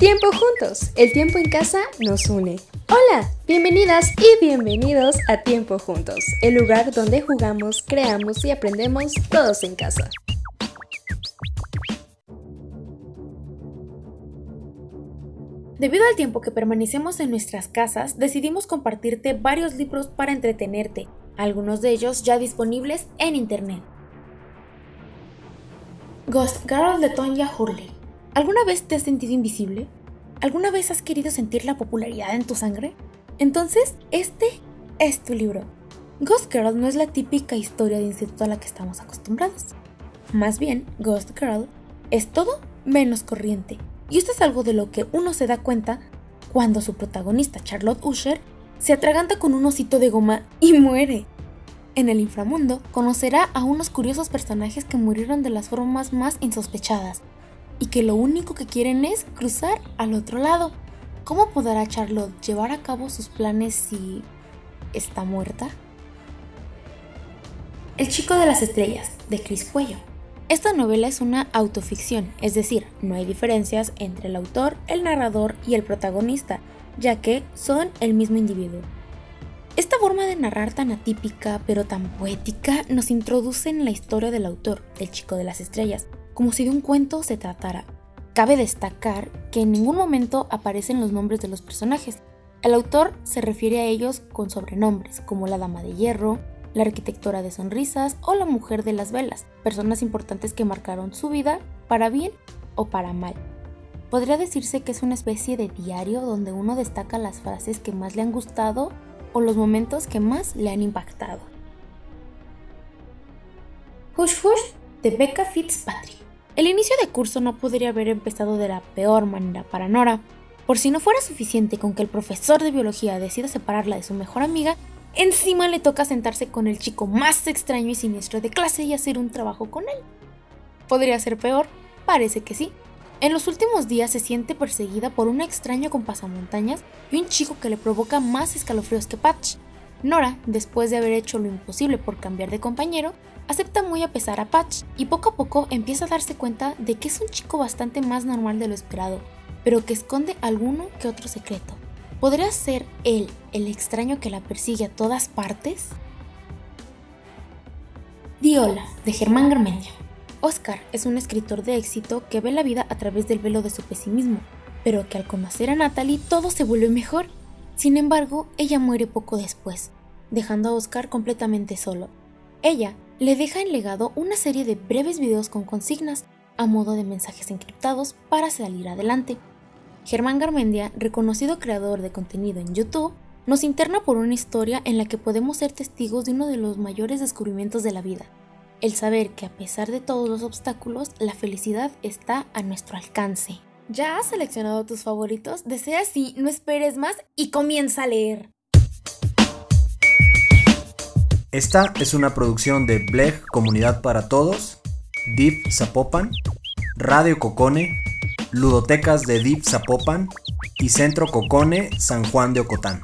Tiempo juntos, el tiempo en casa nos une. Hola, bienvenidas y bienvenidos a Tiempo juntos, el lugar donde jugamos, creamos y aprendemos todos en casa. Debido al tiempo que permanecemos en nuestras casas, decidimos compartirte varios libros para entretenerte, algunos de ellos ya disponibles en internet. Ghost Girl de Tonya Hurley. ¿Alguna vez te has sentido invisible? ¿Alguna vez has querido sentir la popularidad en tu sangre? Entonces, este es tu libro. Ghost Girl no es la típica historia de instituto a la que estamos acostumbrados. Más bien, Ghost Girl es todo menos corriente. Y esto es algo de lo que uno se da cuenta cuando su protagonista, Charlotte Usher, se atraganta con un osito de goma y muere. En el inframundo conocerá a unos curiosos personajes que murieron de las formas más insospechadas, y que lo único que quieren es cruzar al otro lado. ¿Cómo podrá Charlotte llevar a cabo sus planes si está muerta? El chico de las estrellas, de Chris Cuello. Esta novela es una autoficción, es decir, no hay diferencias entre el autor, el narrador y el protagonista, ya que son el mismo individuo. Esta forma de narrar tan atípica pero tan poética nos introduce en la historia del autor, el chico de las estrellas, como si de un cuento se tratara. Cabe destacar que en ningún momento aparecen los nombres de los personajes. El autor se refiere a ellos con sobrenombres, como la Dama de Hierro, la Arquitectora de Sonrisas o la Mujer de las Velas, personas importantes que marcaron su vida para bien o para mal. Podría decirse que es una especie de diario donde uno destaca las frases que más le han gustado o los momentos que más le han impactado. Hush Hush de Becca Fitzpatrick. El inicio de curso no podría haber empezado de la peor manera para Nora. Por si no fuera suficiente con que el profesor de biología decida separarla de su mejor amiga, encima le toca sentarse con el chico más extraño y siniestro de clase y hacer un trabajo con él. ¿Podría ser peor? Parece que sí. En los últimos días se siente perseguida por un extraño con pasamontañas y un chico que le provoca más escalofríos que Patch. Nora, después de haber hecho lo imposible por cambiar de compañero, acepta muy a pesar a Patch y poco a poco empieza a darse cuenta de que es un chico bastante más normal de lo esperado, pero que esconde alguno que otro secreto. ¿Podría ser él el extraño que la persigue a todas partes? Diola, de Germán Garmendia. Oscar es un escritor de éxito que ve la vida a través del velo de su pesimismo, pero que al conocer a Natalie todo se vuelve mejor. Sin embargo, ella muere poco después, dejando a Oscar completamente solo. Ella le deja en legado una serie de breves videos con consignas a modo de mensajes encriptados para salir adelante. Germán Garmendia, reconocido creador de contenido en YouTube, nos interna por una historia en la que podemos ser testigos de uno de los mayores descubrimientos de la vida, el saber que a pesar de todos los obstáculos, la felicidad está a nuestro alcance. ¿Ya has seleccionado tus favoritos? Desea así, no esperes más y comienza a leer. Esta es una producción de Bleg Comunidad para Todos, Deep Zapopan, Radio Cocone, Ludotecas de Deep Zapopan y Centro Cocone San Juan de Ocotán.